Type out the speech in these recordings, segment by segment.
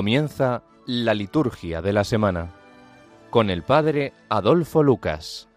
Comienza la liturgia de la semana con el Padre Adolfo Lucas.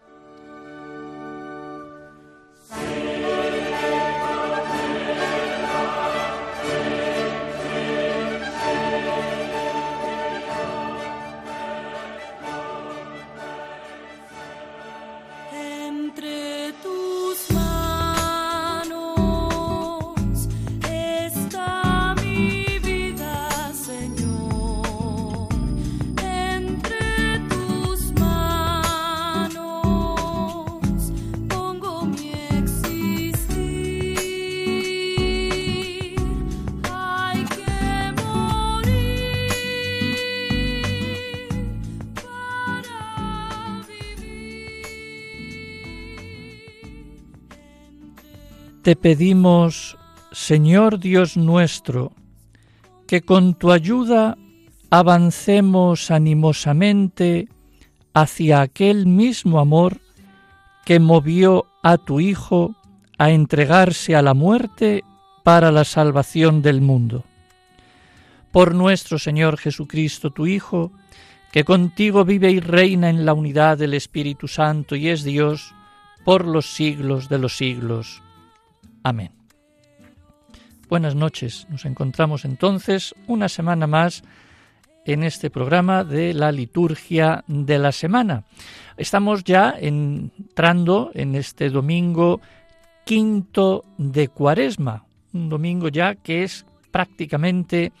Te pedimos, Señor Dios nuestro, que con tu ayuda avancemos animosamente hacia aquel mismo amor que movió a tu Hijo a entregarse a la muerte para la salvación del mundo. Por nuestro Señor Jesucristo, tu Hijo, que contigo vive y reina en la unidad del Espíritu Santo y es Dios por los siglos de los siglos. Amén. Buenas noches. Nos encontramos entonces una semana más en este programa de la liturgia de la semana. Estamos ya entrando en este domingo quinto de cuaresma, un domingo ya que es prácticamente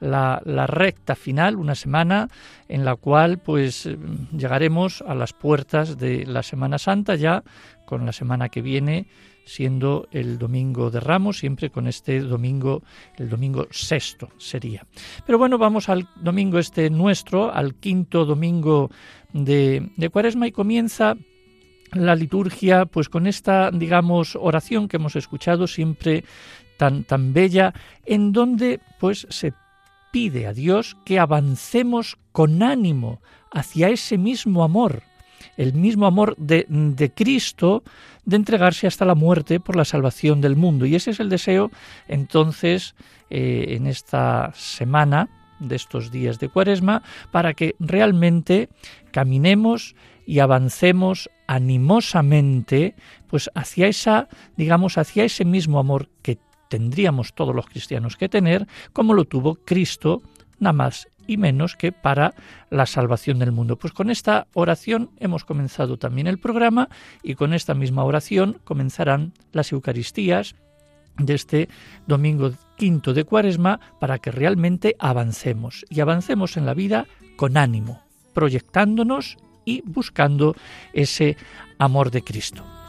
la, la, recta final, una semana en la cual pues llegaremos a las puertas de la Semana Santa ya con la semana que viene siendo el domingo de Ramos, siempre con este domingo, el domingo sexto sería. Pero bueno, vamos al domingo este nuestro, al quinto domingo de, de Cuaresma y comienza la liturgia pues con esta, digamos, oración que hemos escuchado siempre tan, tan bella, en donde pues se pide a Dios que avancemos con ánimo hacia ese mismo amor el mismo amor de, de, Cristo de entregarse hasta la muerte por la salvación del mundo. Y ese es el deseo, entonces, eh, en esta semana de estos días de Cuaresma, para que realmente caminemos y avancemos animosamente, pues hacia esa, digamos, hacia ese mismo amor que tendríamos todos los cristianos que tener, como lo tuvo Cristo, nada más y menos que para la salvación del mundo. Pues con esta oración hemos comenzado también el programa y con esta misma oración comenzarán las Eucaristías de este domingo quinto de Cuaresma para que realmente avancemos y avancemos en la vida con ánimo, proyectándonos y buscando ese amor de Cristo.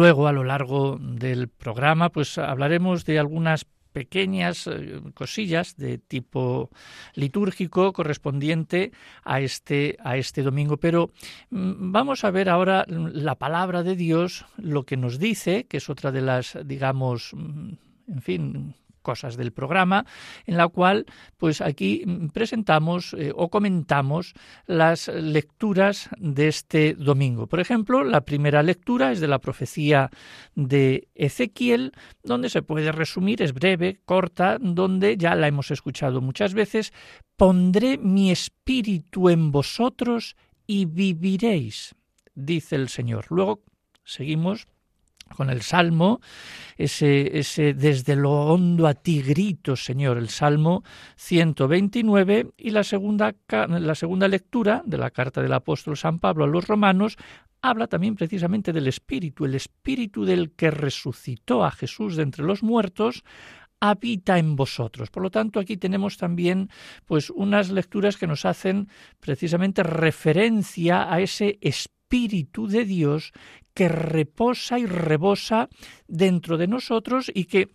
Luego, a lo largo del programa, pues hablaremos de algunas pequeñas eh, cosillas de tipo litúrgico correspondiente a este a este domingo. Pero mm, vamos a ver ahora la palabra de Dios lo que nos dice que es otra de las digamos mm, en fin cosas del programa, en la cual pues aquí presentamos eh, o comentamos las lecturas de este domingo. Por ejemplo, la primera lectura es de la profecía de Ezequiel, donde se puede resumir, es breve, corta, donde ya la hemos escuchado muchas veces, pondré mi espíritu en vosotros y viviréis, dice el Señor. Luego seguimos con el Salmo, ese, ese desde lo hondo a ti grito, Señor, el Salmo 129 y la segunda, la segunda lectura de la carta del apóstol San Pablo a los romanos habla también precisamente del Espíritu, el Espíritu del que resucitó a Jesús de entre los muertos, habita en vosotros. Por lo tanto, aquí tenemos también pues unas lecturas que nos hacen precisamente referencia a ese espíritu Espíritu de Dios que reposa y rebosa dentro de nosotros y que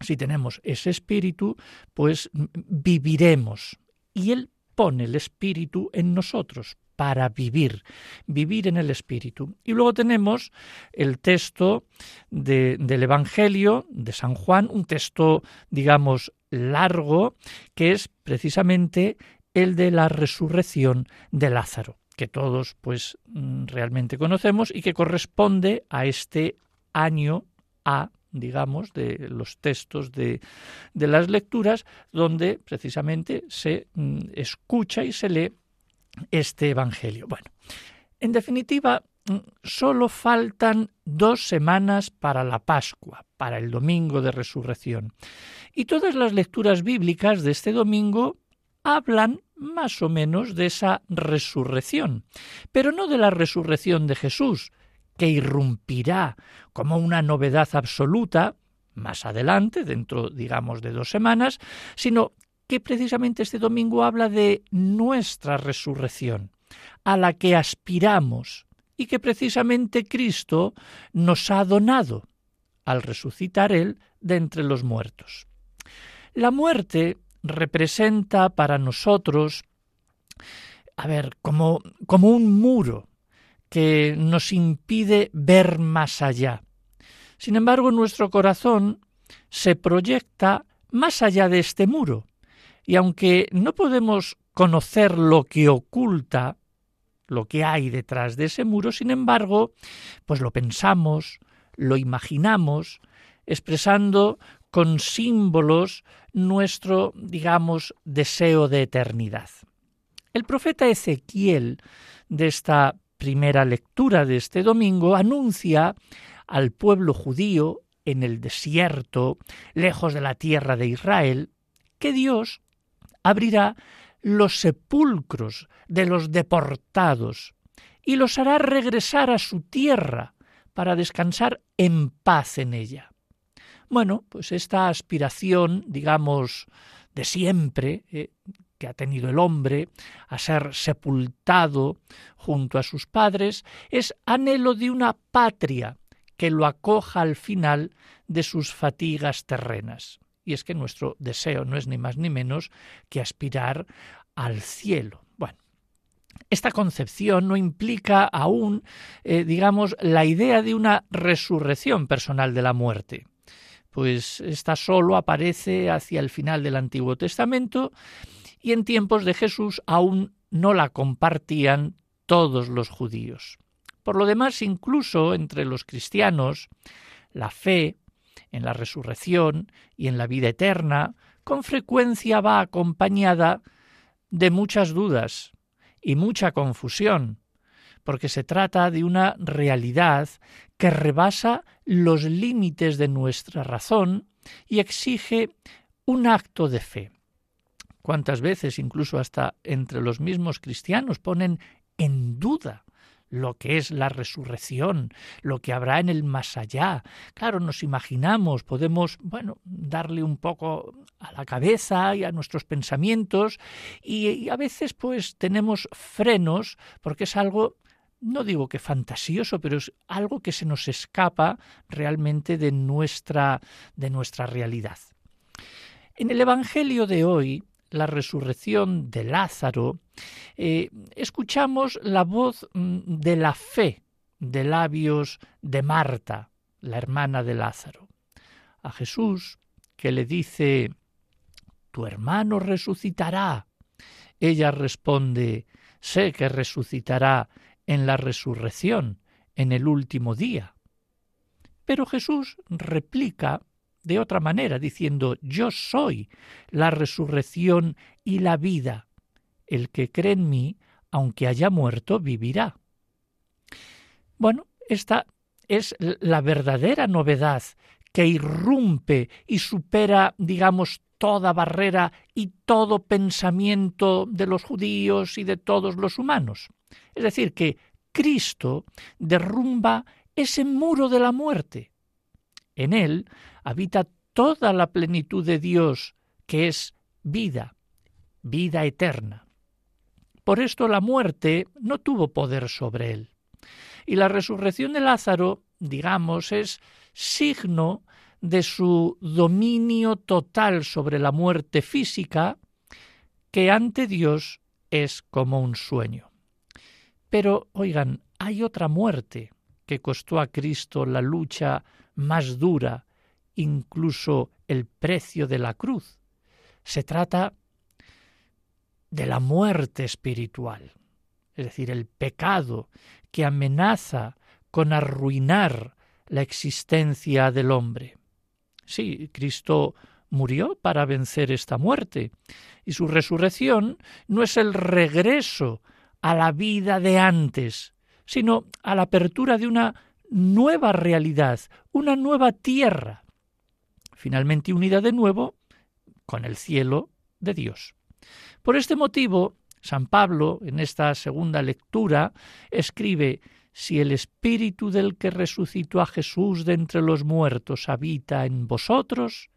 si tenemos ese espíritu, pues viviremos. Y Él pone el espíritu en nosotros para vivir, vivir en el espíritu. Y luego tenemos el texto del Evangelio de San Juan, un texto, digamos, largo, que es precisamente el de la resurrección de Lázaro, que todos pues mm, realmente conocemos y que corresponde a este año A digamos, de los textos de, de las lecturas, donde precisamente se mm, escucha y se lee este Evangelio. Bueno, en definitiva, mm, solo faltan dos semanas para la Pascua, para el domingo de resurrección. Y todas las lecturas bíblicas de este domingo hablan más o menos de esa resurrección, pero no de la resurrección de Jesús, que irrumpirá como una novedad absoluta más adelante, dentro, digamos, de dos semanas, sino que precisamente este domingo habla de nuestra resurrección, a la que aspiramos y que precisamente Cristo nos ha donado al resucitar Él de entre los muertos. La muerte representa para nosotros, a ver, como, como un muro que nos impide ver más allá. Sin embargo, nuestro corazón se proyecta más allá de este muro, y aunque no podemos conocer lo que oculta, lo que hay detrás de ese muro, sin embargo, pues lo pensamos, lo imaginamos, expresando con símbolos nuestro, digamos, deseo de eternidad. El profeta Ezequiel de esta primera lectura de este domingo anuncia al pueblo judío en el desierto, lejos de la tierra de Israel, que Dios abrirá los sepulcros de los deportados y los hará regresar a su tierra para descansar en paz en ella. Bueno, pues esta aspiración, digamos, de siempre, eh, que ha tenido el hombre a ser sepultado junto a sus padres es anhelo de una patria que lo acoja al final de sus fatigas terrenas. Y es que nuestro deseo no es ni más ni menos que aspirar al cielo. Bueno, esta concepción no implica aún, eh, digamos, la idea de una resurrección personal de la muerte pues esta solo aparece hacia el final del Antiguo Testamento y en tiempos de Jesús aún no la compartían todos los judíos. Por lo demás, incluso entre los cristianos, la fe en la resurrección y en la vida eterna con frecuencia va acompañada de muchas dudas y mucha confusión, porque se trata de una realidad que rebasa los límites de nuestra razón y exige un acto de fe cuántas veces incluso hasta entre los mismos cristianos ponen en duda lo que es la resurrección, lo que habrá en el más allá. Claro, nos imaginamos, podemos, bueno, darle un poco a la cabeza y a nuestros pensamientos y, y a veces pues tenemos frenos porque es algo no digo que fantasioso, pero es algo que se nos escapa realmente de nuestra de nuestra realidad. En el evangelio de hoy la resurrección de Lázaro, eh, escuchamos la voz mm, de la fe de labios de Marta, la hermana de Lázaro, a Jesús que le dice, Tu hermano resucitará. Ella responde, Sé que resucitará en la resurrección, en el último día. Pero Jesús replica de otra manera, diciendo, yo soy la resurrección y la vida. El que cree en mí, aunque haya muerto, vivirá. Bueno, esta es la verdadera novedad que irrumpe y supera, digamos, toda barrera y todo pensamiento de los judíos y de todos los humanos. Es decir, que Cristo derrumba ese muro de la muerte. En él habita toda la plenitud de Dios, que es vida, vida eterna. Por esto la muerte no tuvo poder sobre él. Y la resurrección de Lázaro, digamos, es signo de su dominio total sobre la muerte física, que ante Dios es como un sueño. Pero, oigan, hay otra muerte que costó a Cristo la lucha más dura, incluso el precio de la cruz. Se trata de la muerte espiritual, es decir, el pecado que amenaza con arruinar la existencia del hombre. Sí, Cristo murió para vencer esta muerte, y su resurrección no es el regreso a la vida de antes, sino a la apertura de una nueva realidad, una nueva tierra, finalmente unida de nuevo con el cielo de Dios. Por este motivo, San Pablo, en esta segunda lectura, escribe Si el Espíritu del que resucitó a Jesús de entre los muertos habita en vosotros,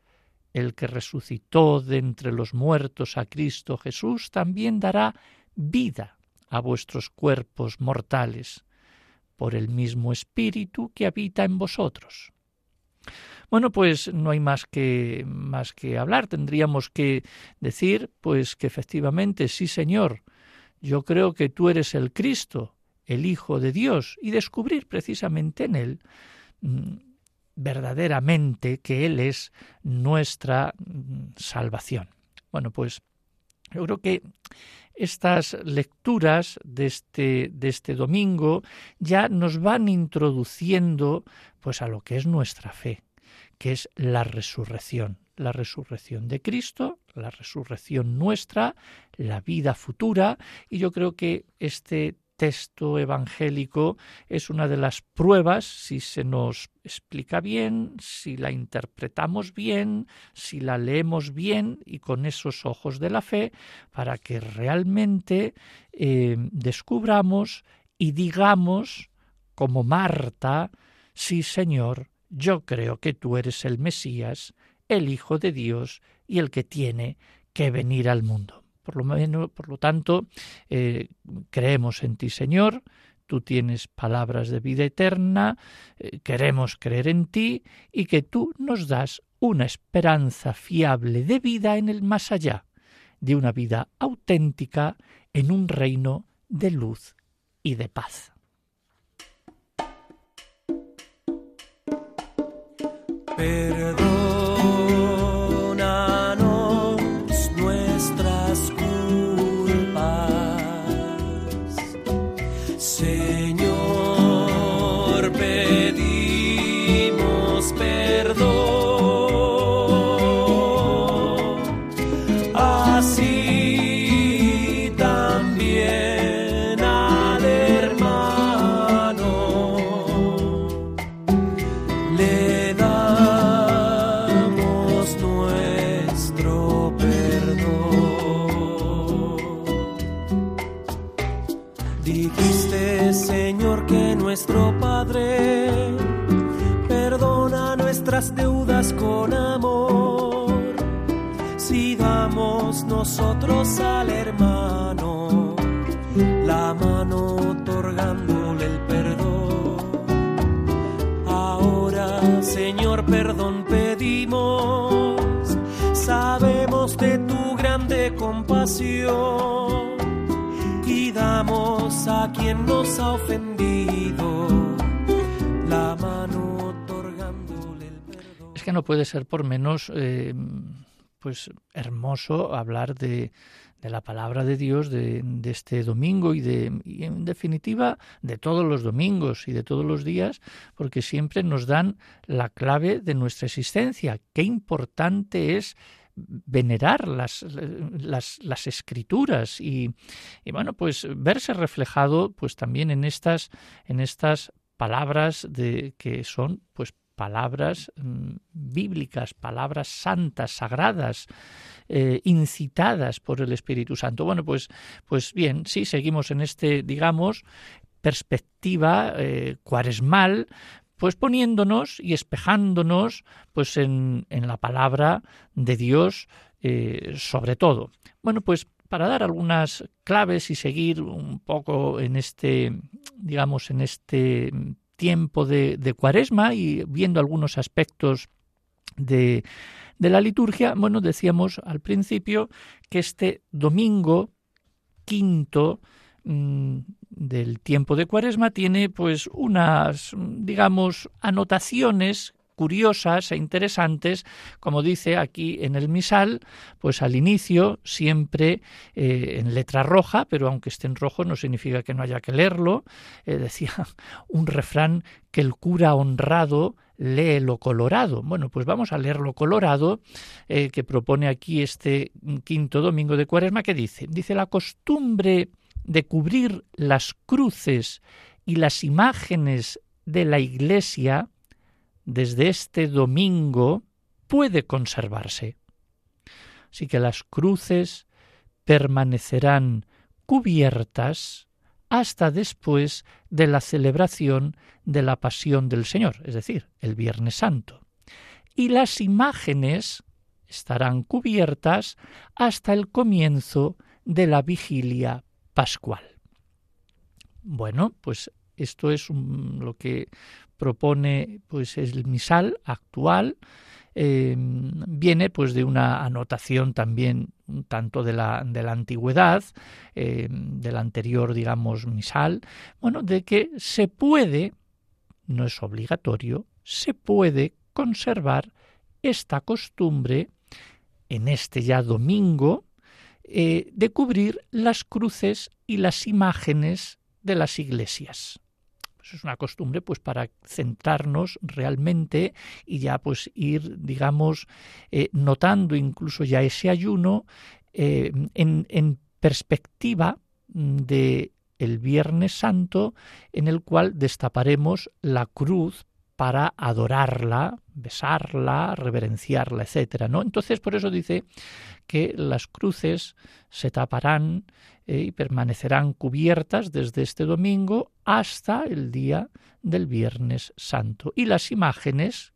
el que resucitó de entre los muertos a Cristo Jesús también dará vida a vuestros cuerpos mortales, por el mismo Espíritu que habita en vosotros. Bueno, pues no hay más que más que hablar. Tendríamos que decir, pues que efectivamente sí, Señor. Yo creo que tú eres el Cristo, el Hijo de Dios, y descubrir precisamente en él mm, verdaderamente que él es nuestra mm, salvación. Bueno, pues yo creo que estas lecturas de este, de este domingo ya nos van introduciendo pues a lo que es nuestra fe, que es la resurrección, la resurrección de Cristo, la resurrección nuestra, la vida futura, y yo creo que este texto evangélico es una de las pruebas, si se nos explica bien, si la interpretamos bien, si la leemos bien y con esos ojos de la fe, para que realmente eh, descubramos y digamos, como Marta, sí Señor, yo creo que tú eres el Mesías, el Hijo de Dios y el que tiene que venir al mundo. Por lo, menos, por lo tanto, eh, creemos en ti, Señor, tú tienes palabras de vida eterna, eh, queremos creer en ti y que tú nos das una esperanza fiable de vida en el más allá, de una vida auténtica en un reino de luz y de paz. Nosotros al hermano, la mano otorgándole el perdón. Ahora, Señor, perdón pedimos, sabemos de tu grande compasión y damos a quien nos ha ofendido la mano otorgándole el perdón. Es que no puede ser por menos... Eh pues hermoso hablar de, la palabra de Dios de, este domingo y, de, y en definitiva de todos los domingos y de todos los días, porque siempre nos dan la clave de nuestra existencia. Qué importante es venerar las escrituras y, y, bueno pues verse reflejado pues también en estas en estas palabras de que son pues palabras mm, bíblicas, palabras santas, sagradas, eh, incitadas por el Espíritu Santo. Bueno, pues, pues bien, sí, seguimos en este, digamos, perspectiva eh, cuaresmal, pues poniéndonos y espejándonos pues en, en la palabra de Dios eh, sobre todo. Bueno, pues para dar algunas claves y seguir un poco en este, digamos, en este tiempo de, cuaresma y viendo algunos aspectos de, la liturgia, bueno, decíamos al principio que este domingo quinto mm, del tiempo de Cuaresma tiene pues unas digamos anotaciones curiosas e interesantes, como dice aquí en el misal, pues al inicio siempre eh, en letra roja, pero aunque esté en rojo no significa que no haya que leerlo, eh, decía un refrán que el cura honrado lee lo colorado. Bueno, pues vamos a leer lo colorado eh, que propone aquí este quinto domingo de Cuaresma, que dice, dice la costumbre de cubrir las cruces y las imágenes de la Iglesia desde este domingo puede conservarse. Así que las cruces permanecerán cubiertas hasta después de la celebración de la pasión del Señor, es decir, el Viernes Santo. Y las imágenes estarán cubiertas hasta el comienzo de la vigilia pascual. Bueno, pues esto es lo que propone pues el misal actual eh, viene pues de una anotación también tanto de la, de la antigüedad, eh, del anterior, digamos, misal, bueno, de que se puede, no es obligatorio, se puede conservar esta costumbre en este ya domingo eh, de cubrir las cruces y las imágenes de las iglesias es una costumbre pues para centrarnos realmente y ya pues ir digamos eh, notando incluso ya ese ayuno eh, en, en perspectiva de el Viernes Santo en el cual destaparemos la cruz para adorarla, besarla, reverenciarla, etcétera, ¿no? Entonces, por eso dice que las cruces se taparán eh, y permanecerán cubiertas desde este domingo hasta el día del Viernes Santo. Y las imágenes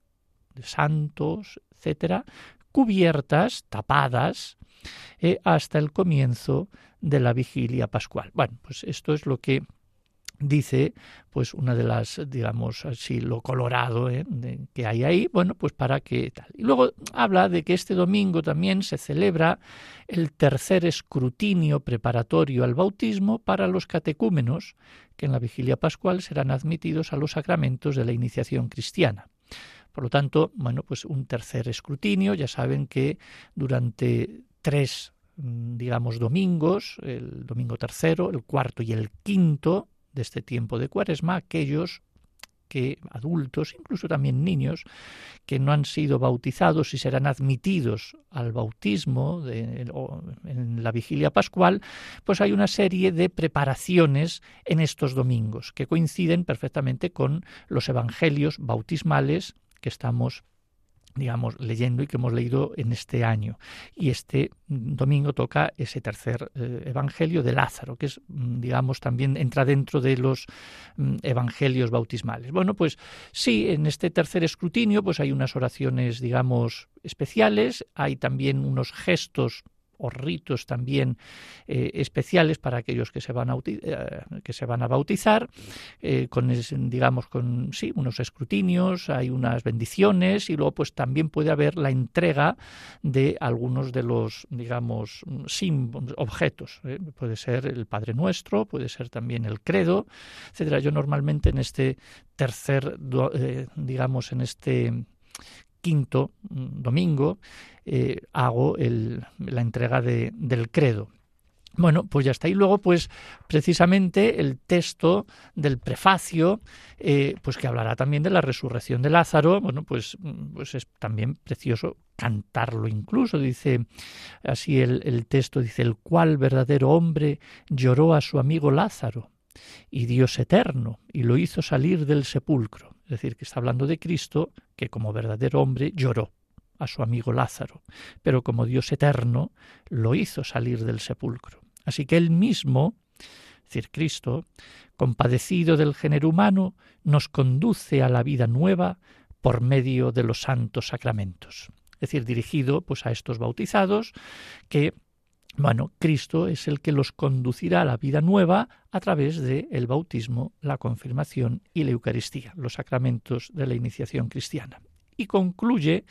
de santos, etcétera, cubiertas, tapadas, eh, hasta el comienzo de la vigilia pascual. Bueno, pues esto es lo que dice pues una de las digamos así lo colorado ¿eh? que hay ahí bueno pues para que tal. Y luego habla de que este domingo también se celebra el tercer escrutinio preparatorio al bautismo para los catecúmenos que en la vigilia pascual serán admitidos a los sacramentos de la iniciación cristiana. Por lo tanto bueno pues un tercer escrutinio. Ya saben que durante tres mm, digamos domingos el domingo tercero el cuarto y el quinto de este tiempo de cuaresma aquellos que adultos, incluso también niños, que no han sido bautizados y serán admitidos al bautismo en la vigilia pascual, pues hay una serie de preparaciones en estos domingos que coinciden perfectamente con los evangelios bautismales que estamos digamos, leyendo y que hemos leído en este año. Y este domingo toca ese tercer eh, evangelio de Lázaro, que es, mm, digamos, también entra dentro de los mm, evangelios bautismales. Bueno, pues sí, en este tercer escrutinio, pues hay unas oraciones, digamos, especiales, hay también unos gestos o ritos también eh, especiales para aquellos que se van a, eh, que se van a bautizar, eh, con digamos con sí unos escrutinios, hay unas bendiciones y luego pues también puede haber la entrega de algunos de los digamos objetos, puede ser el Padre Nuestro, puede ser también el credo, etcétera. Yo normalmente en este tercer digamos en este quinto domingo eh, hago la entrega del credo. Bueno, pues ya está. Y luego, pues, precisamente el texto del prefacio, eh, pues que hablará también de la resurrección de Lázaro. Bueno, pues, pues es también precioso cantarlo incluso. Dice así el, el texto, dice, el cual verdadero hombre lloró a su amigo Lázaro y Dios eterno, y lo hizo salir del sepulcro. Es decir, que está hablando de Cristo, que como verdadero hombre lloró a su amigo Lázaro, pero como Dios eterno lo hizo salir del sepulcro. Así que él mismo, es decir, Cristo, compadecido del género humano, nos conduce a la vida nueva por medio de los santos sacramentos. Es decir, dirigido pues a estos bautizados que bueno, Cristo es el que los conducirá a la vida nueva a través del el bautismo, la confirmación y la Eucaristía, los sacramentos de la iniciación cristiana. Y concluye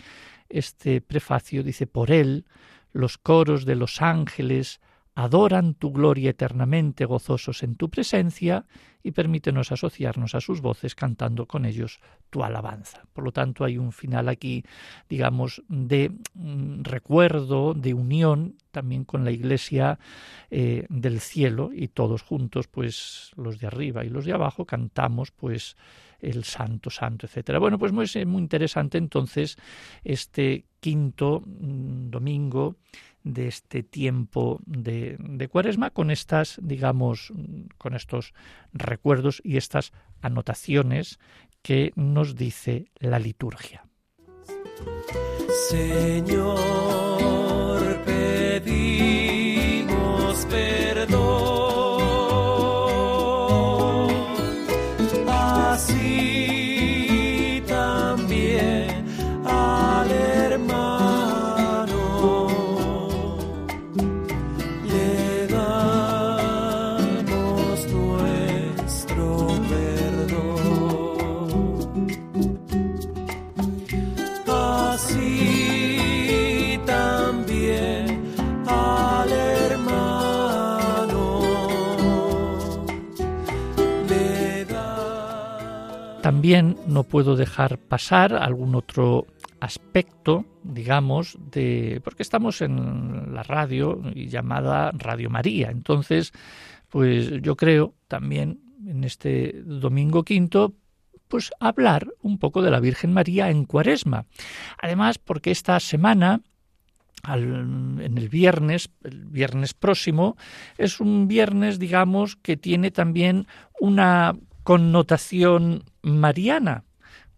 este prefacio, dice, por él los coros de los ángeles adoran tu gloria eternamente gozosos en tu presencia y permítenos asociarnos a sus voces cantando con ellos tu alabanza. Por lo tanto, hay un final aquí, digamos, de mm, recuerdo, de unión también con la iglesia eh, del cielo y todos juntos, pues los de arriba y los de abajo, cantamos pues el santo, santo, etcétera. Bueno, pues muy, muy interesante entonces este quinto mm, domingo de este tiempo de, cuaresma con estas, digamos, con estos recuerdos y estas anotaciones que nos dice la liturgia. También no puedo dejar pasar algún otro aspecto, digamos, de porque estamos en la radio llamada Radio María. Entonces, pues yo creo también en este domingo quinto pues hablar un poco de la Virgen María en Cuaresma. Además, porque esta semana en el viernes, el viernes próximo, es un viernes, digamos, que tiene también una connotación mariana,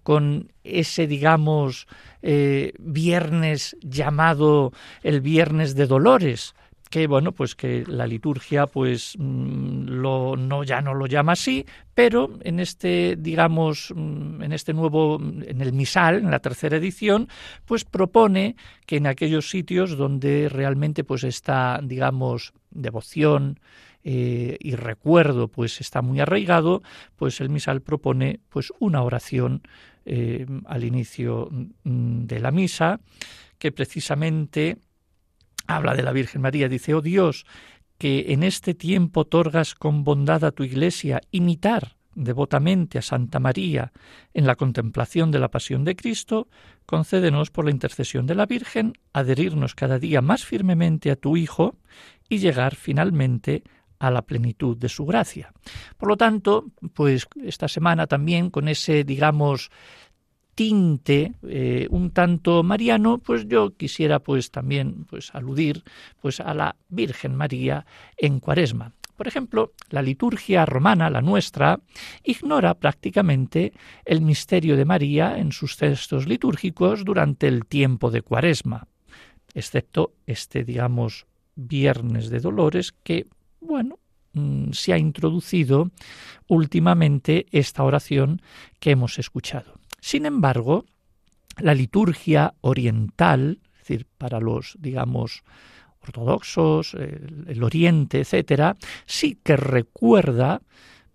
con ese, digamos, eh, viernes llamado el viernes de dolores, que bueno, pues que la liturgia pues mm, lo no ya no lo llama así, pero en este digamos mm, en este nuevo en el misal, en la tercera edición, pues propone que en aquellos sitios donde realmente pues está digamos devoción, eh, y recuerdo pues está muy arraigado, pues el misal propone pues una oración eh, al inicio mm, de la misa que precisamente habla de la Virgen María, dice, oh Dios, que en este tiempo otorgas con bondad a tu iglesia imitar devotamente a Santa María en la contemplación de la pasión de Cristo, concédenos por la intercesión de la Virgen adherirnos cada día más firmemente a tu Hijo y llegar finalmente a la plenitud de su gracia. Por lo tanto, pues esta semana también con ese, digamos, tinte eh, un tanto mariano, pues yo quisiera pues también pues aludir pues a la Virgen María en Cuaresma. Por ejemplo, la liturgia romana, la nuestra, ignora prácticamente el misterio de María en sus textos litúrgicos durante el tiempo de Cuaresma, excepto este, digamos, Viernes de Dolores que bueno, mm, se ha introducido últimamente esta oración que hemos escuchado. Sin embargo, la liturgia oriental, es decir, para los, digamos, ortodoxos, el, Oriente, etcétera, sí que recuerda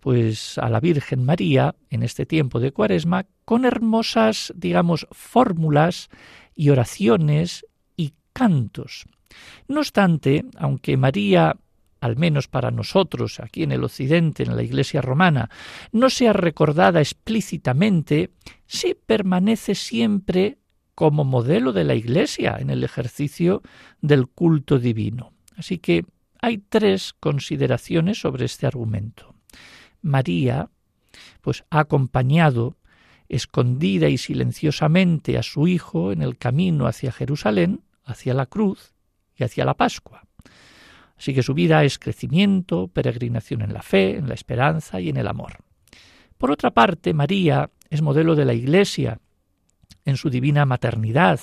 pues a la Virgen María en este tiempo de Cuaresma con hermosas, digamos, fórmulas y oraciones y cantos. No obstante, aunque María al menos para nosotros aquí en el Occidente, en la Iglesia romana, no sea recordada explícitamente, sí permanece siempre como modelo de la Iglesia en el ejercicio del culto divino. Así que hay tres consideraciones sobre este argumento. María, pues ha acompañado escondida y silenciosamente a su hijo en el camino hacia Jerusalén, hacia la cruz y hacia la Pascua. Así que su vida es crecimiento, peregrinación en la fe, en la esperanza y en el amor. Por otra parte, María es modelo de la Iglesia en su divina maternidad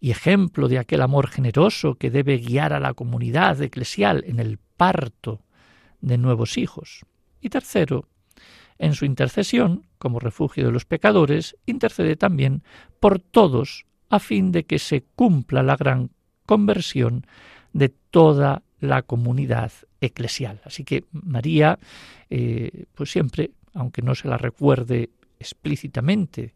y ejemplo de aquel amor generoso que debe guiar a la comunidad eclesial en el parto de nuevos hijos. Y tercero, en su intercesión, como refugio de los pecadores, intercede también por todos a fin de que se cumpla la gran conversión de toda la comunidad eclesial. Así que María, eh, pues siempre, aunque no se la recuerde explícitamente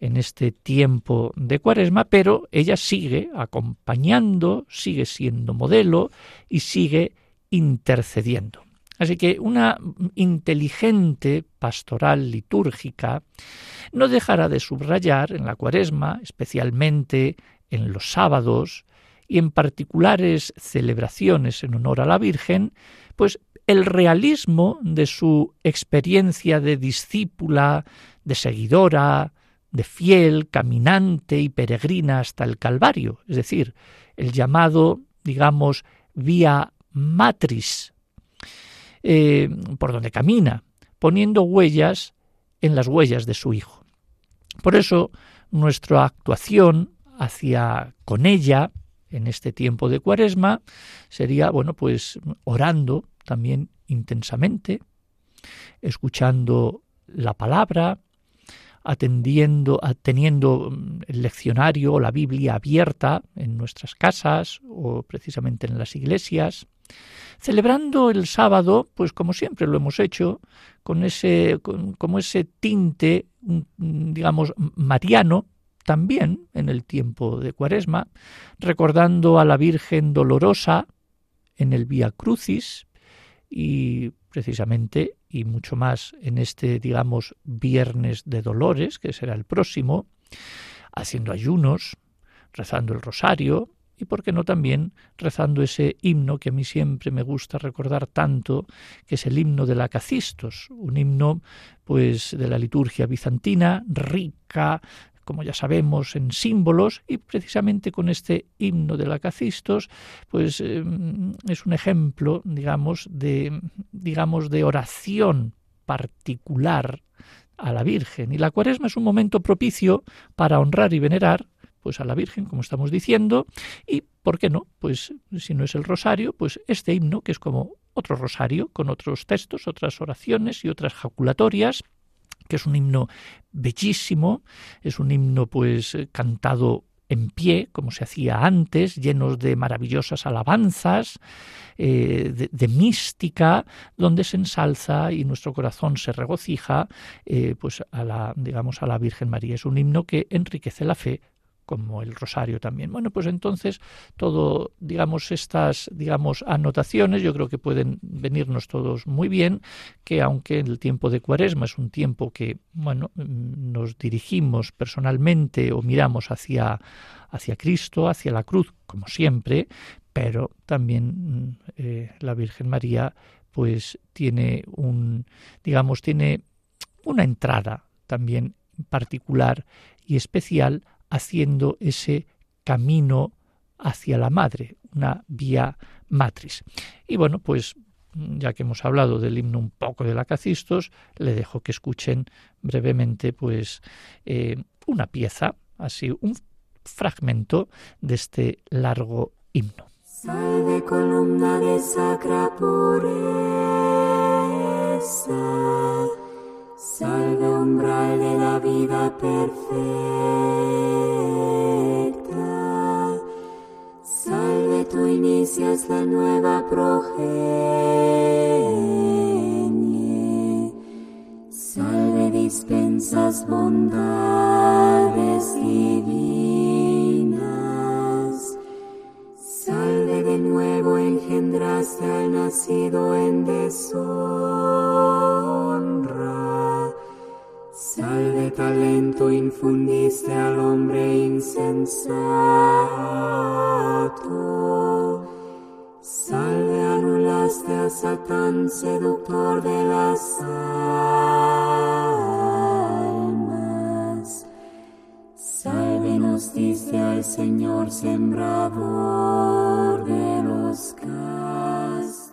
en este tiempo de cuaresma, pero ella sigue acompañando, sigue siendo modelo y sigue intercediendo. Así que una inteligente pastoral litúrgica no dejará de subrayar en la cuaresma, especialmente en los sábados y en particulares celebraciones en honor a la Virgen, pues el realismo de su experiencia de discípula, de seguidora, de fiel, caminante y peregrina hasta el Calvario, es decir, el llamado, digamos, vía matris, eh, por donde camina, poniendo huellas en las huellas de su Hijo. Por eso, nuestra actuación hacia con ella en este tiempo de Cuaresma sería, bueno, pues orando también intensamente, escuchando la palabra, atendiendo, teniendo mm, el leccionario o la Biblia abierta en nuestras casas o precisamente en las iglesias, celebrando el sábado, pues como siempre lo hemos hecho, con ese, como ese tinte, digamos, mariano, también en el tiempo de Cuaresma, recordando a la Virgen dolorosa en el Vía Crucis y precisamente y mucho más en este, digamos, viernes de dolores, que será el próximo, haciendo ayunos, rezando el rosario y, por qué no, también rezando ese himno que a mí siempre me gusta recordar tanto, que es el himno de la Cacistos, un himno, pues, de la liturgia bizantina, rica, como ya sabemos, en símbolos y precisamente con este himno de la pues em, es un ejemplo, digamos, de digamos de oración particular a la Virgen. Y la Cuaresma es un momento propicio para honrar y venerar pues a la Virgen, como estamos diciendo, y ¿por qué no? Pues si no es el rosario, pues este himno que es como otro rosario con otros textos, otras oraciones y otras jaculatorias que es un himno bellísimo, es un himno pues eh, cantado en pie, como se hacía antes, llenos de maravillosas alabanzas, eh, de, mística, donde se ensalza y nuestro corazón se regocija, eh, pues a la, digamos, a la Virgen María. Es un himno que enriquece la fe como el rosario también. Bueno, pues entonces todo, digamos, estas, digamos, anotaciones yo creo que pueden venirnos todos muy bien, que aunque el tiempo de Cuaresma es un tiempo que, bueno, nos dirigimos personalmente o miramos hacia hacia Cristo, hacia la cruz, como siempre, pero también eh, la Virgen María pues tiene un digamos tiene una entrada también particular y especial haciendo ese camino hacia la madre, una vía matriz. Y bueno, pues ya que hemos hablado del himno un poco de la Cacistos, le dejo que escuchen brevemente pues eh, una pieza, así un fragmento de este largo himno. Salve columna de sacra pureza. Salve umbral de la vida perfecta. Salve tú inicias la nueva progenie. Salve dispensas bondades divinas. Salve de nuevo engendraste al nacido en deshonra. Salve talento infundiste al hombre insensato. Salve anulaste a Satán, seductor de las almas. Salve nos diste al Señor, sembrador de los castos.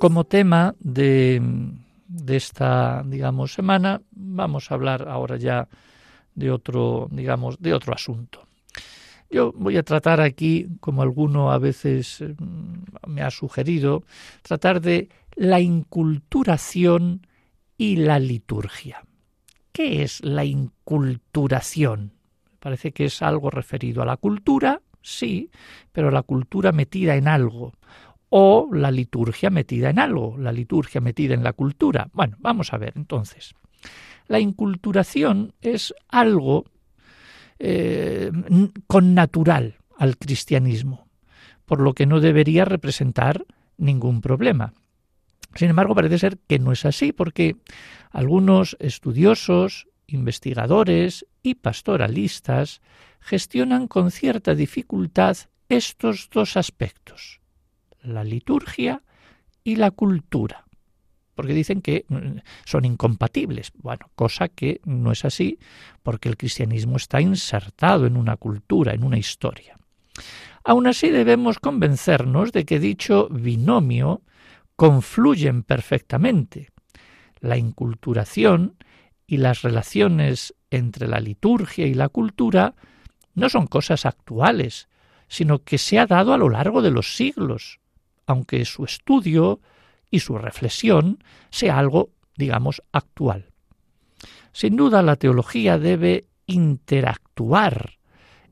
Como tema de de esta, digamos, semana, vamos a hablar ahora ya de otro, digamos, de otro asunto. Yo voy a tratar aquí, como alguno a veces mm, me ha sugerido, tratar de la inculturación y la liturgia. ¿Qué es la inculturación? Parece que es algo referido a la cultura, sí, pero la cultura metida en algo, o la liturgia metida en algo, la liturgia metida en la cultura. Bueno, vamos a ver entonces. La inculturación es algo eh, con natural al cristianismo, por lo que no debería representar ningún problema. Sin embargo, parece ser que no es así, porque algunos estudiosos, investigadores y pastoralistas gestionan con cierta dificultad estos dos aspectos, la liturgia y la cultura, porque dicen que mm, son incompatibles. Bueno, cosa que no es así, porque el cristianismo está insertado en una cultura, en una historia. Aún así debemos convencernos de que dicho binomio confluyen perfectamente. La inculturación y las relaciones entre la liturgia y la cultura no son cosas actuales, sino que se ha dado a lo largo de los siglos, aunque su estudio y su reflexión sea algo, digamos, actual. Sin duda la teología debe interactuar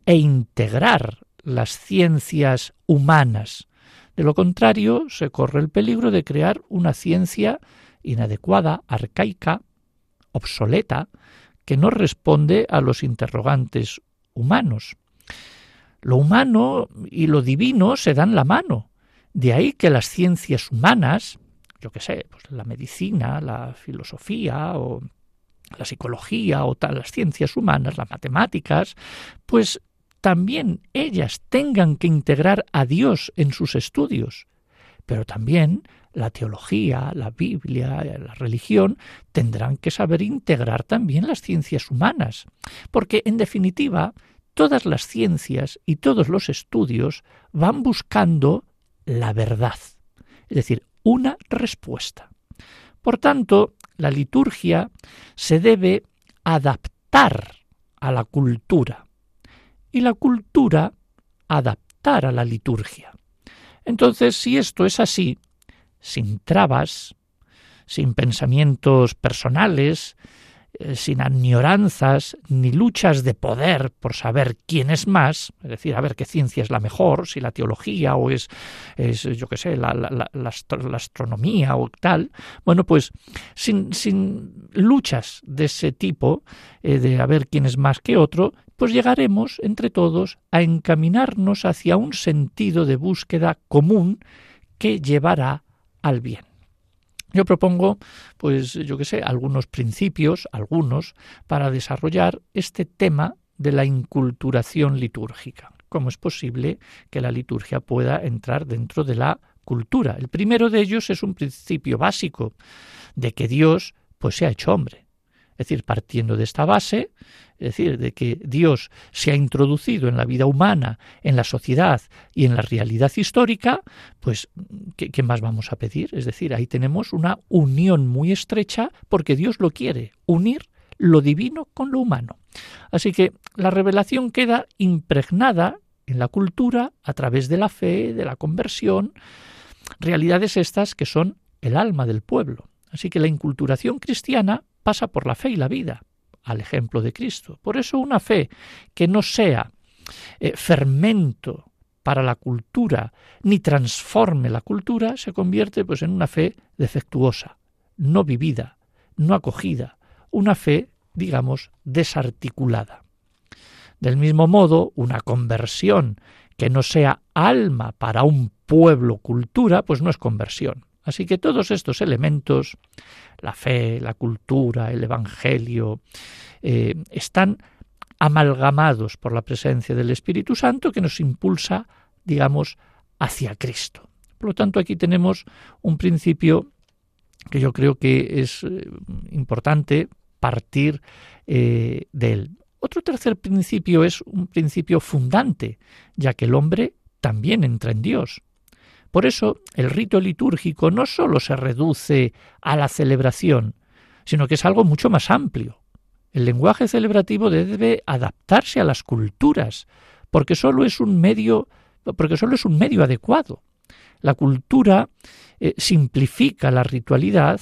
e integrar las ciencias humanas. De lo contrario, se corre el peligro de crear una ciencia inadecuada, arcaica, obsoleta, que no responde a los interrogantes humanos. Lo humano y lo divino se dan la mano. De ahí que las ciencias humanas, yo qué sé, pues la medicina, la filosofía o la psicología o las ciencias humanas, las matemáticas, pues también ellas tengan que integrar a Dios en sus estudios. Pero también la teología, la Biblia, la religión tendrán que saber integrar también las ciencias humanas, porque en definitiva todas las ciencias y todos los estudios van buscando la verdad, es decir, una respuesta. Por tanto, la liturgia se debe adaptar a la cultura y la cultura adaptar a la liturgia. Entonces, si esto es así, sin trabas, sin pensamientos personales, sin añoranzas ni luchas de poder por saber quién es más, es decir, a ver qué ciencia es la mejor, si la teología o es, es yo qué sé, la, la, astronomía o tal, bueno, pues sin, sin luchas de ese tipo, eh, de a ver quién es más que otro, pues llegaremos entre todos a encaminarnos hacia un sentido de búsqueda común que llevará al bien. Yo propongo, pues yo qué sé, algunos principios, algunos, para desarrollar este tema de la inculturación litúrgica. ¿Cómo es posible que la liturgia pueda entrar dentro de la cultura? El primero de ellos es un principio básico de que Dios pues se ha hecho hombre. Es decir, partiendo de esta base, es decir, de que Dios se ha introducido en la vida humana, en la sociedad y en la realidad histórica, pues ¿qué, más vamos a pedir? Es decir, ahí tenemos una unión muy estrecha porque Dios lo quiere, unir lo divino con lo humano. Así que la revelación queda impregnada en la cultura a través de la fe, de la conversión, realidades estas que son el alma del pueblo. Así que la inculturación cristiana pasa por la fe y la vida, al ejemplo de Cristo. Por eso una fe que no sea eh, fermento para la cultura ni transforme la cultura se convierte pues en una fe defectuosa, no vivida, no acogida, una fe, digamos, desarticulada. Del mismo modo, una conversión que no sea alma para un pueblo cultura, pues no es conversión. Así que todos estos elementos, la fe, la cultura, el Evangelio, eh, están amalgamados por la presencia del Espíritu Santo que nos impulsa, digamos, hacia Cristo. Por lo tanto, aquí tenemos un principio que yo creo que es eh, importante partir eh, de él. Otro tercer principio es un principio fundante, ya que el hombre también entra en Dios. Por eso el rito litúrgico no sólo se reduce a la celebración, sino que es algo mucho más amplio. El lenguaje celebrativo debe adaptarse a las culturas, porque sólo es un medio, porque solo es un medio adecuado. La cultura eh, simplifica la ritualidad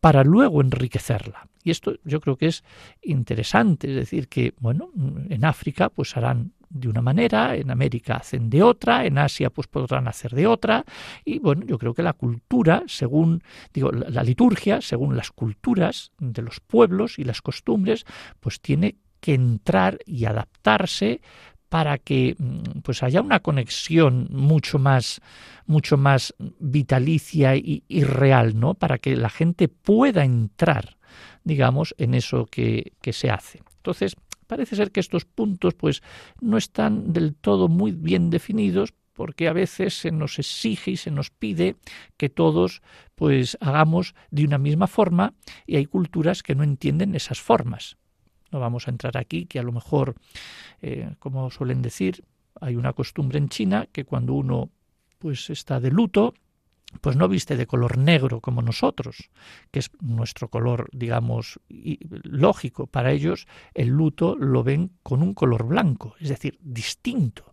para luego enriquecerla. Y esto yo creo que es interesante, es decir, que, bueno, en África pues harán de una manera, en América hacen de otra, en Asia pues podrán hacer de otra, y bueno, yo creo que la cultura, según, digo, la, liturgia, según las culturas de los pueblos y las costumbres, pues tiene que entrar y adaptarse para que mm, pues haya una conexión mucho más mucho más vitalicia y, y, real, ¿no? Para que la gente pueda entrar, digamos, en eso que, que se hace. Entonces, parece ser que estos puntos pues no están del todo muy bien definidos porque a veces se nos exige y se nos pide que todos pues hagamos de una misma forma y hay culturas que no entienden esas formas. No vamos a entrar aquí, que a lo mejor, eh, como suelen decir, hay una costumbre en China que cuando uno pues está de luto, pues no viste de color negro como nosotros, que es nuestro color, digamos, lógico. Para ellos el luto lo ven con un color blanco, es decir, distinto.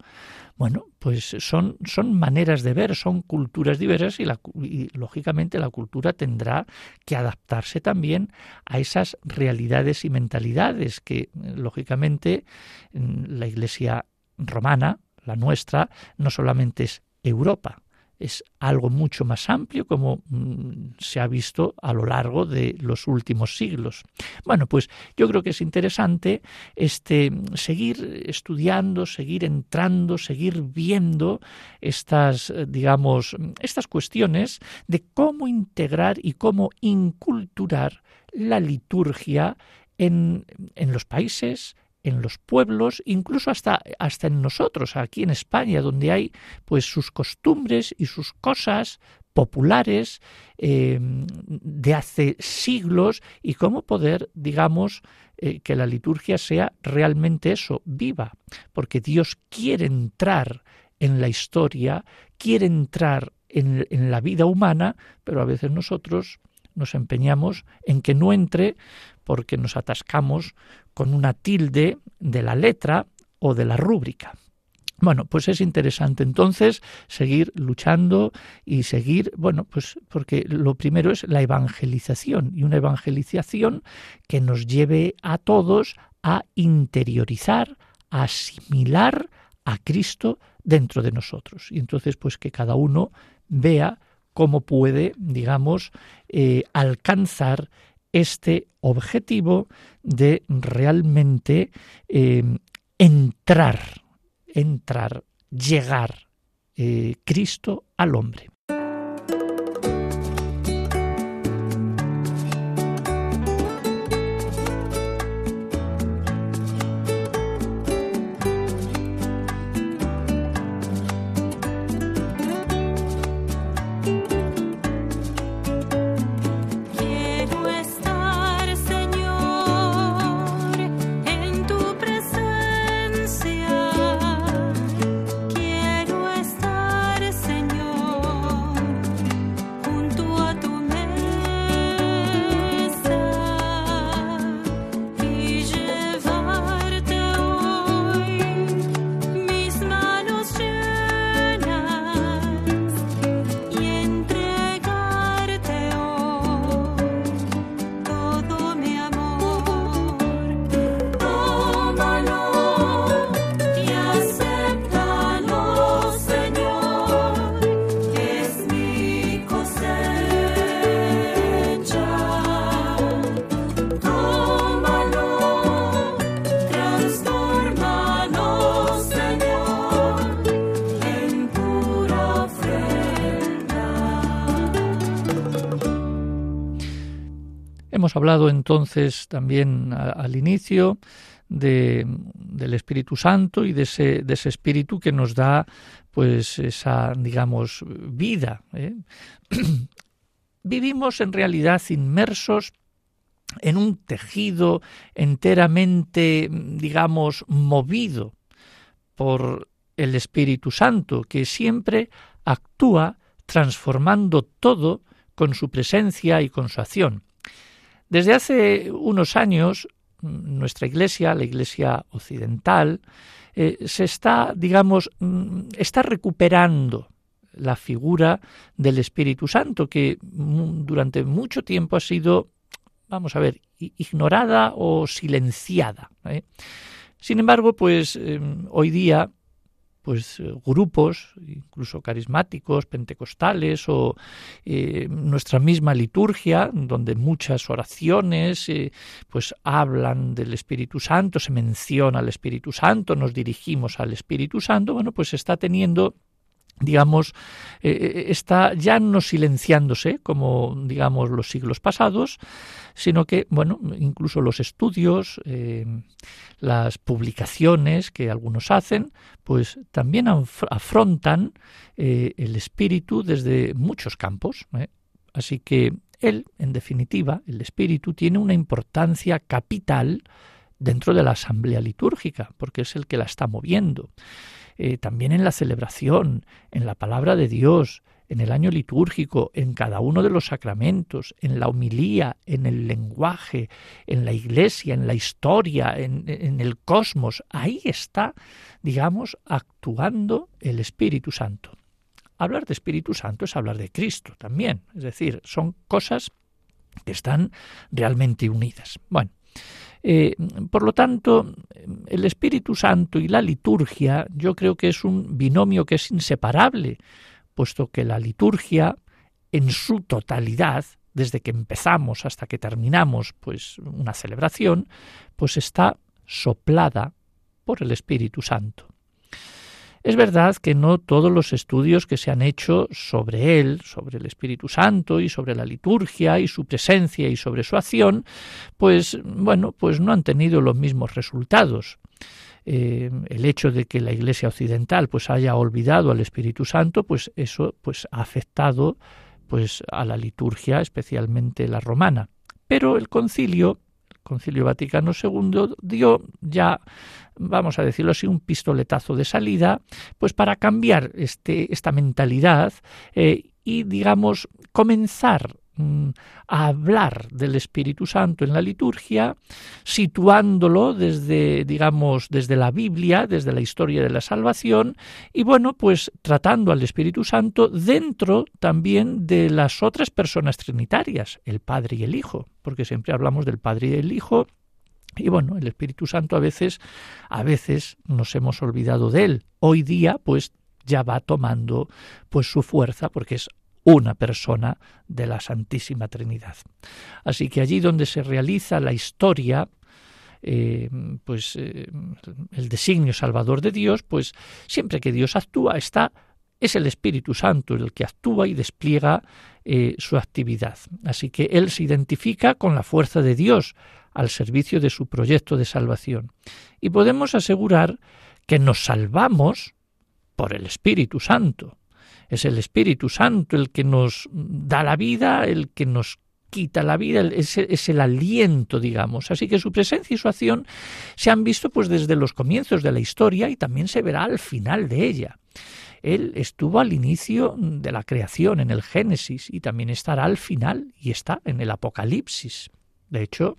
Bueno, pues son, son maneras de ver, son culturas diversas y, la, y lógicamente la cultura tendrá que adaptarse también a esas realidades y mentalidades que lógicamente la Iglesia romana, la nuestra, no solamente es Europa, es algo mucho más amplio como mm, se ha visto a lo largo de los últimos siglos. Bueno, pues yo creo que es interesante este seguir estudiando, seguir entrando, seguir viendo estas digamos estas cuestiones de cómo integrar y cómo inculturar la liturgia en, en los países, en los pueblos, incluso hasta, hasta en nosotros, aquí en España, donde hay pues sus costumbres y sus cosas populares eh, de hace siglos y cómo poder, digamos, eh, que la liturgia sea realmente eso, viva, porque Dios quiere entrar en la historia, quiere entrar en, en la vida humana, pero a veces nosotros nos empeñamos en que no entre porque nos atascamos con una tilde de la letra o de la rúbrica. Bueno, pues es interesante entonces seguir luchando y seguir, bueno, pues porque lo primero es la evangelización y una evangelización que nos lleve a todos a interiorizar, a asimilar a Cristo dentro de nosotros. Y entonces, pues que cada uno vea cómo puede, digamos, eh, alcanzar este objetivo de realmente eh, entrar, entrar, llegar eh, Cristo al hombre. Hablado entonces también al inicio de, del Espíritu Santo y de ese, de ese Espíritu que nos da pues esa, digamos, vida. ¿eh? Vivimos en realidad inmersos en un tejido enteramente, digamos, movido por el Espíritu Santo, que siempre actúa transformando todo con su presencia y con su acción. Desde hace unos años, nuestra iglesia, la iglesia occidental, eh, se está, digamos, mm, está recuperando la figura del Espíritu Santo, que durante mucho tiempo ha sido, vamos a ver, ignorada o silenciada. ¿eh? Sin embargo, pues em, hoy día pues eh, grupos, incluso carismáticos, pentecostales o eh, nuestra misma liturgia, donde muchas oraciones eh, pues hablan del Espíritu Santo, se menciona al Espíritu Santo, nos dirigimos al Espíritu Santo, bueno, pues está teniendo digamos, eh, eh, está ya no silenciándose como, digamos, los siglos pasados, sino que, bueno, incluso los estudios, eh, las publicaciones que algunos hacen, pues también afrontan el espíritu desde muchos campos. Así que él, en definitiva, el espíritu tiene una importancia capital dentro de la asamblea litúrgica, porque es el que la está moviendo. Eh, también en la celebración, en la palabra de Dios, en el año litúrgico, en cada uno de los sacramentos, en la homilía, en el lenguaje, en la iglesia, en la historia, en, en, el cosmos. Ahí está, digamos, actuando el Espíritu Santo. Hablar de Espíritu Santo es hablar de Cristo también, es decir, son cosas que están realmente unidas. Bueno, eh, por lo tanto, el Espíritu Santo y la liturgia yo creo que es un binomio que es inseparable, puesto que la liturgia en su totalidad, desde que empezamos hasta que terminamos pues una celebración, pues está soplada por el Espíritu Santo. Es verdad que no todos los estudios que se han hecho sobre él, sobre el Espíritu Santo y sobre la liturgia y su presencia y sobre su acción, pues bueno, pues no han tenido los mismos resultados. Eh, el hecho de que la Iglesia occidental pues haya olvidado al Espíritu Santo, pues eso pues ha afectado pues a la liturgia, especialmente la romana. Pero el concilio Concilio Vaticano II dio ya, vamos a decirlo así, un pistoletazo de salida, pues para cambiar este, esta mentalidad eh, y, digamos, comenzar a hablar del Espíritu Santo en la liturgia, situándolo desde, digamos, desde la Biblia, desde la historia de la salvación, y bueno, pues tratando al Espíritu Santo dentro también de las otras personas trinitarias, el Padre y el Hijo, porque siempre hablamos del Padre y del Hijo, y bueno, el Espíritu Santo a veces, a veces nos hemos olvidado de él. Hoy día, pues ya va tomando pues su fuerza porque es una persona de la Santísima Trinidad. Así que allí donde se realiza la historia, eh, pues eh, el designio salvador de Dios, pues siempre que Dios actúa está es el Espíritu Santo el que actúa y despliega eh, su actividad. Así que Él se identifica con la fuerza de Dios al servicio de su proyecto de salvación. Y podemos asegurar que nos salvamos por el Espíritu Santo es el Espíritu Santo el que nos da la vida, el que nos quita la vida, es, es, el aliento, digamos. Así que su presencia y su acción se han visto pues desde los comienzos de la historia y también se verá al final de ella. Él estuvo al inicio de la creación, en el Génesis, y también estará al final, y está en el Apocalipsis. De hecho,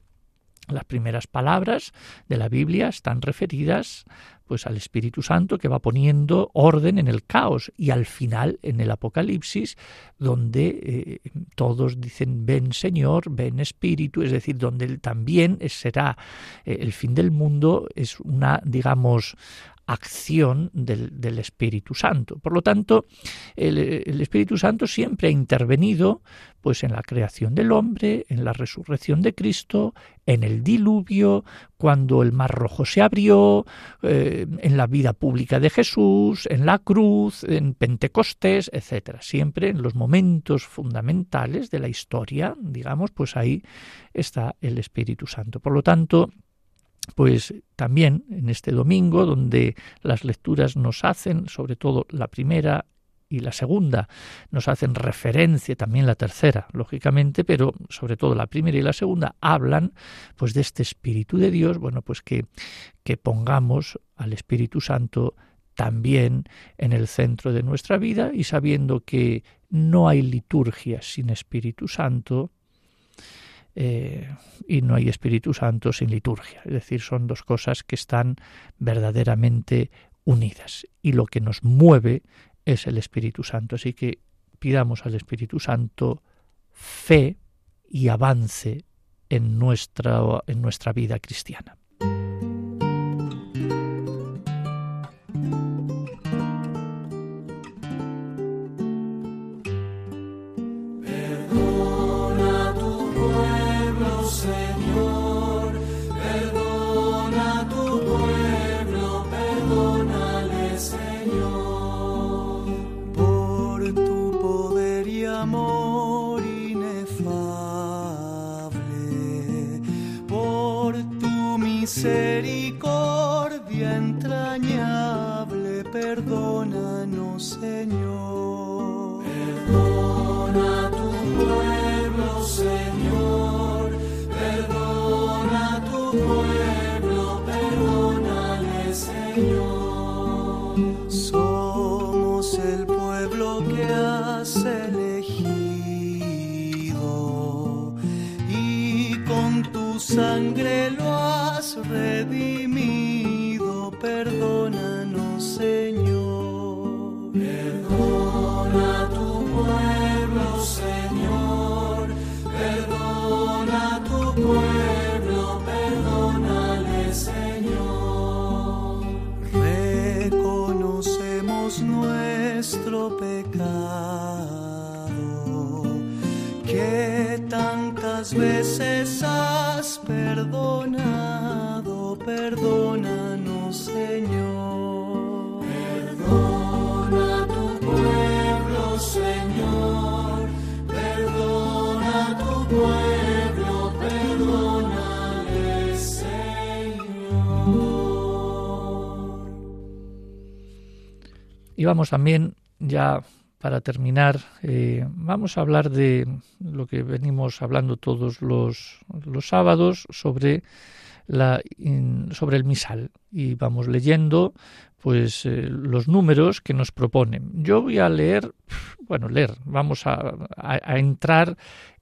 las primeras palabras de la Biblia están referidas pues al Espíritu Santo que va poniendo orden en el caos y al final en el Apocalipsis donde eh, todos dicen ven Señor, ven Espíritu, es decir, donde él también será eh, el fin del mundo es una digamos acción del, Espíritu Santo. Por lo tanto, el, Espíritu Santo siempre ha intervenido pues en la creación del hombre, en la resurrección de Cristo, en el diluvio, cuando el mar rojo se abrió, eh, en la vida pública de Jesús, en la cruz, en Pentecostés, etcétera. Siempre en los momentos fundamentales de la historia, digamos, pues ahí está el Espíritu Santo. Por lo tanto, pues también en este domingo, donde las lecturas nos hacen, sobre todo la primera y la segunda, nos hacen referencia, también la tercera, lógicamente, pero sobre todo la primera y la segunda hablan pues de este Espíritu de Dios, bueno, pues que, que pongamos al Espíritu Santo también en el centro de nuestra vida y sabiendo que no hay liturgia sin Espíritu Santo, eh, y no hay Espíritu Santo sin liturgia. Es decir, son dos cosas que están verdaderamente unidas. Y lo que nos mueve es el Espíritu Santo. Así que pidamos al Espíritu Santo fe y avance en nuestra, en nuestra vida cristiana. Misericordia entrañable, perdónanos, Señor. Perdona tu pueblo, Señor, perdona tu pueblo, perdónale, Señor. Somos el pueblo que has elegido y con tu sangre Señor. Perdona tu pueblo, Señor. Perdona tu pueblo, perdónale, Señor. Reconocemos nuestro pecado, que tantas veces vamos también ya para terminar, eh, vamos a hablar de lo que venimos hablando todos los, los sábados sobre la, sobre el misal y vamos leyendo pues eh, los números que nos proponen. Yo voy a leer, bueno, leer, vamos a, a- entrar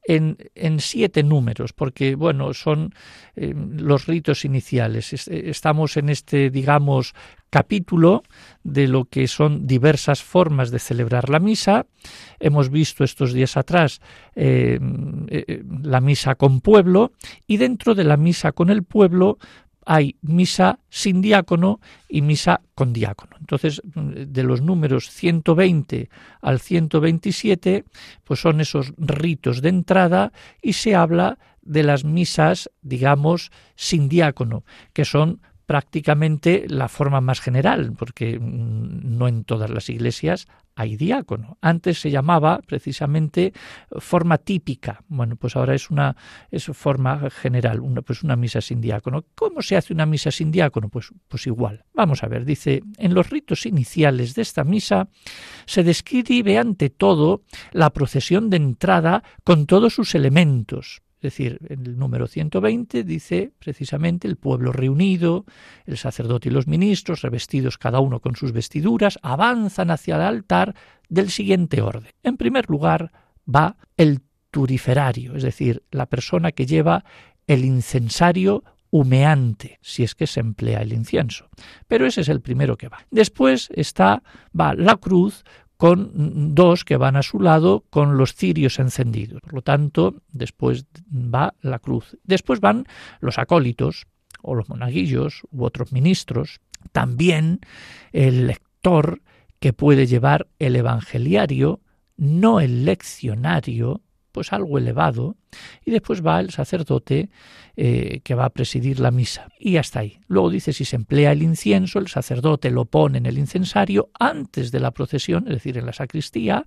en, en siete números, porque bueno, son eh, los ritos iniciales. Es- Estamos en este, digamos, capítulo de lo que son diversas formas de celebrar la misa. Hemos visto estos días atrás eh, eh, la misa con pueblo y dentro de la misa con el pueblo hay misa sin diácono y misa con diácono. Entonces, de los números 120 al 127, pues son esos ritos de entrada y se habla de las misas, digamos, sin diácono, que son prácticamente la forma más general, porque mm, no en todas las iglesias hay diácono. Antes se llamaba precisamente forma típica. Bueno, pues ahora es una es forma general, una, pues una misa sin diácono. ¿Cómo se hace una misa sin diácono? Pues, pues igual. Vamos a ver, dice, en los ritos iniciales de esta misa se describe ante todo la procesión de entrada con todos sus elementos. Decir, en el número 120 dice precisamente el pueblo reunido, el sacerdote y los ministros, revestidos cada uno con sus vestiduras, avanzan hacia el altar del siguiente orden. En primer lugar va el turiferario, es decir, la persona que lleva el incensario humeante, si es que se emplea el incienso. Pero ese es el primero que va. Después está va la cruz con dos que van a su lado con los cirios encendidos. Por lo tanto, después va la cruz. Después van los acólitos o los monaguillos u otros ministros. También el lector que puede llevar el evangeliario, no el leccionario, pues algo elevado, y después va el sacerdote eh, que va a presidir la misa. Y hasta ahí. Luego dice, si se emplea el incienso, el sacerdote lo pone en el incensario antes de la procesión, es decir, en la sacristía,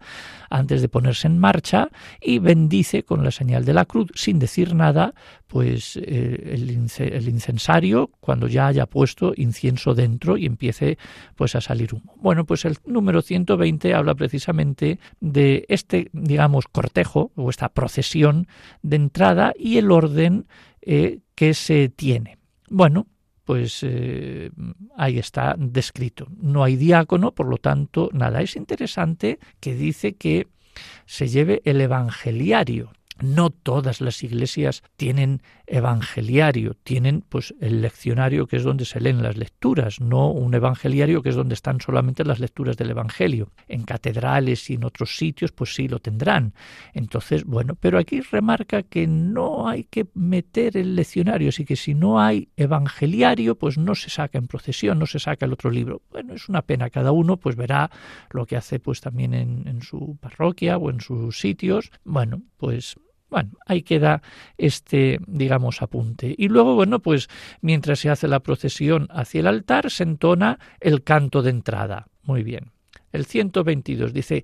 antes de ponerse en marcha, y bendice con la señal de la cruz, sin decir nada, pues eh, el, el incensario cuando ya haya puesto incienso dentro y empiece pues a salir humo. Bueno, pues el número 120 habla precisamente de este, digamos, cortejo o esta procesión de entrada y el orden eh, que se tiene. Bueno, pues eh, ahí está descrito. No hay diácono, por lo tanto, nada. Es interesante que dice que se lleve el evangeliario. No todas las iglesias tienen evangeliario, tienen pues el leccionario que es donde se leen las lecturas, no un evangeliario que es donde están solamente las lecturas del evangelio. En catedrales y en otros sitios pues sí lo tendrán. Entonces, bueno, pero aquí remarca que no hay que meter el leccionario, así que si no hay evangeliario, pues no se saca en procesión, no se saca el otro libro. Bueno, es una pena, cada uno pues verá lo que hace pues también en, en su parroquia o en sus sitios. Bueno, pues bueno, ahí queda este, digamos, apunte. Y luego, bueno, pues mientras se hace la procesión hacia el altar, se entona el canto de entrada. Muy bien. el 122 dice,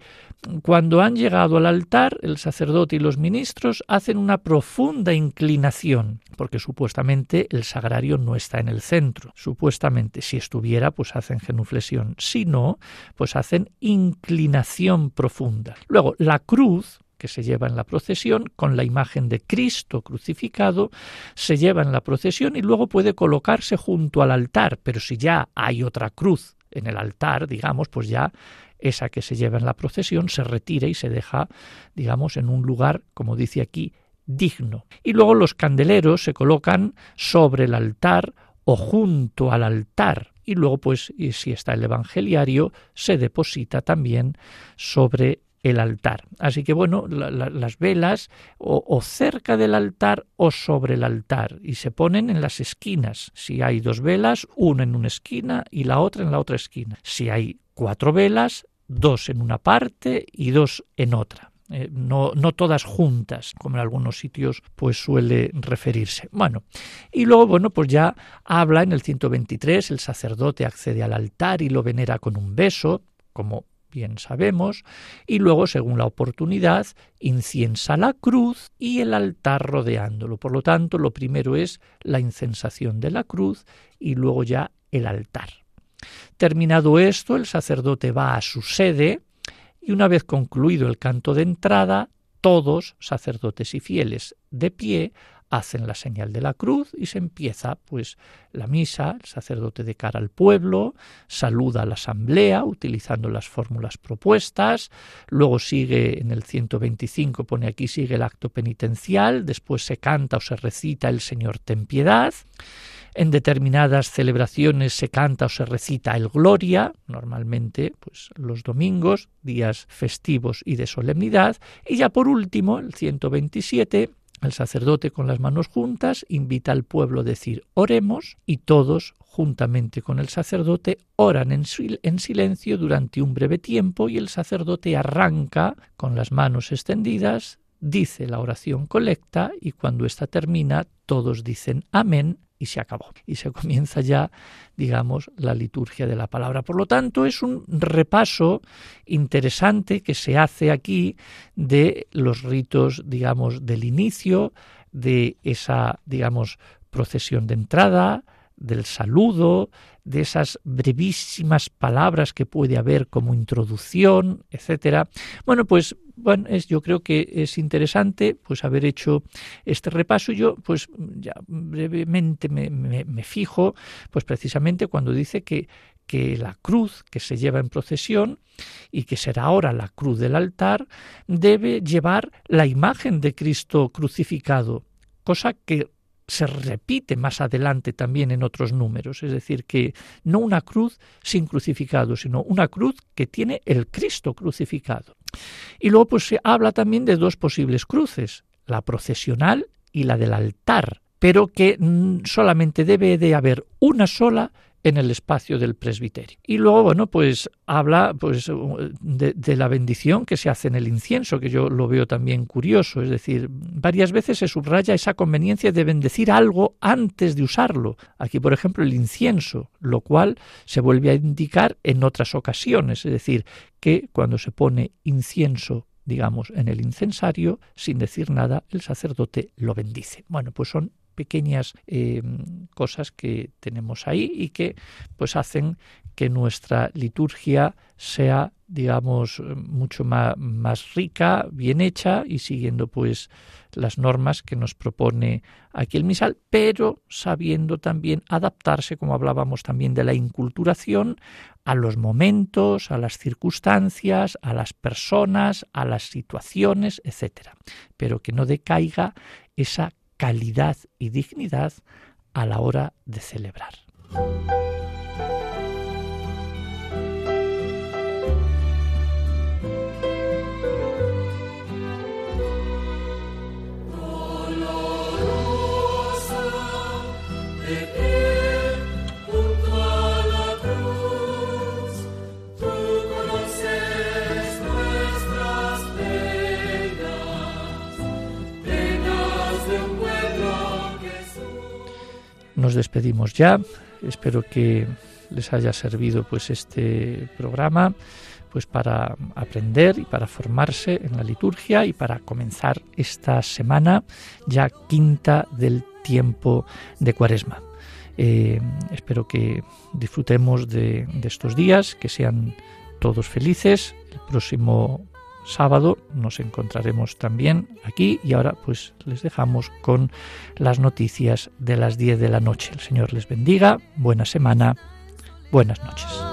cuando han llegado al altar, el sacerdote y los ministros hacen una profunda inclinación, porque supuestamente el sagrario no está en el centro. Supuestamente, si estuviera, pues hacen genuflexión. Si no, pues hacen inclinación profunda. Luego, la cruz, que se lleva en la procesión con la imagen de Cristo crucificado, se lleva en la procesión y luego puede colocarse junto al altar, pero si ya hay otra cruz en el altar, digamos, pues ya esa que se lleva en la procesión se retira y se deja, digamos, en un lugar, como dice aquí, digno. Y luego los candeleros se colocan sobre el altar o junto al altar. Y luego, pues, si está el evangeliario, se deposita también sobre el altar. Así que bueno, las velas o, cerca del altar o sobre el altar y se ponen en las esquinas. Si hay dos velas, una en una esquina y la otra en la otra esquina. Si hay cuatro velas, dos en una parte y dos en otra. Eh, no, no, todas juntas, como en algunos sitios pues suele referirse. Bueno, y luego, bueno, pues ya habla en el 123, el sacerdote accede al altar y lo venera con un beso, como bien sabemos, y luego, según la oportunidad, inciensa la cruz y el altar rodeándolo. Por lo tanto, lo primero es la incensación de la cruz y luego ya el altar. Terminado esto, el sacerdote va a su sede y una vez concluido el canto de entrada, todos, sacerdotes y fieles, de pie, hacen la señal de la cruz y se empieza pues la misa, el sacerdote de cara al pueblo, saluda a la asamblea utilizando las fórmulas propuestas, luego sigue en el 125 pone aquí sigue el acto penitencial, después se canta o se recita el Señor ten piedad, en determinadas celebraciones se canta o se recita el Gloria, normalmente pues los domingos, días festivos y de solemnidad, y ya por último, el 127 el sacerdote con las manos juntas invita al pueblo a decir oremos y todos, juntamente con el sacerdote, oran en, silencio durante un breve tiempo y el sacerdote arranca con las manos extendidas, dice la oración colecta y cuando ésta termina todos dicen amén y se acabó. Y se comienza ya, digamos, la liturgia de la palabra. Por lo tanto, es un repaso interesante que se hace aquí de los ritos, digamos, del inicio, de esa, digamos, procesión de entrada, del saludo, de esas brevísimas palabras que puede haber como introducción, etcétera. Bueno, pues bueno, es, yo creo que es interesante pues haber hecho este repaso. Yo pues ya brevemente me, me, fijo pues precisamente cuando dice que que la cruz que se lleva en procesión y que será ahora la cruz del altar debe llevar la imagen de Cristo crucificado, cosa que se repite más adelante también en otros números, es decir, que no una cruz sin crucificado, sino una cruz que tiene el Cristo crucificado. Y luego pues se habla también de dos posibles cruces, la procesional y la del altar, pero que mm, solamente debe de haber una sola en el espacio del presbiterio. Y luego, bueno, pues habla pues, de, la bendición que se hace en el incienso, que yo lo veo también curioso. Es decir, varias veces se subraya esa conveniencia de bendecir algo antes de usarlo. Aquí, por ejemplo, el incienso, lo cual se vuelve a indicar en otras ocasiones. Es decir, que cuando se pone incienso digamos, en el incensario, sin decir nada, el sacerdote lo bendice. Bueno, pues son pequeñas eh, cosas que tenemos ahí y que pues hacen que nuestra liturgia sea digamos mucho más, más, rica, bien hecha y siguiendo pues las normas que nos propone aquí el misal, pero sabiendo también adaptarse, como hablábamos también de la inculturación, a los momentos, a las circunstancias, a las personas, a las situaciones, etcétera, pero que no decaiga esa calidad y dignidad a la hora de celebrar. Despedimos ya. Espero que les haya servido pues este programa pues para aprender y para formarse en la liturgia y para comenzar esta semana ya quinta del tiempo de Cuaresma. Eh, espero que disfrutemos de, de estos días, que sean todos felices. El próximo sábado nos encontraremos también aquí y ahora pues les dejamos con las noticias de las 10 de la noche. El Señor les bendiga, buena semana, buenas noches.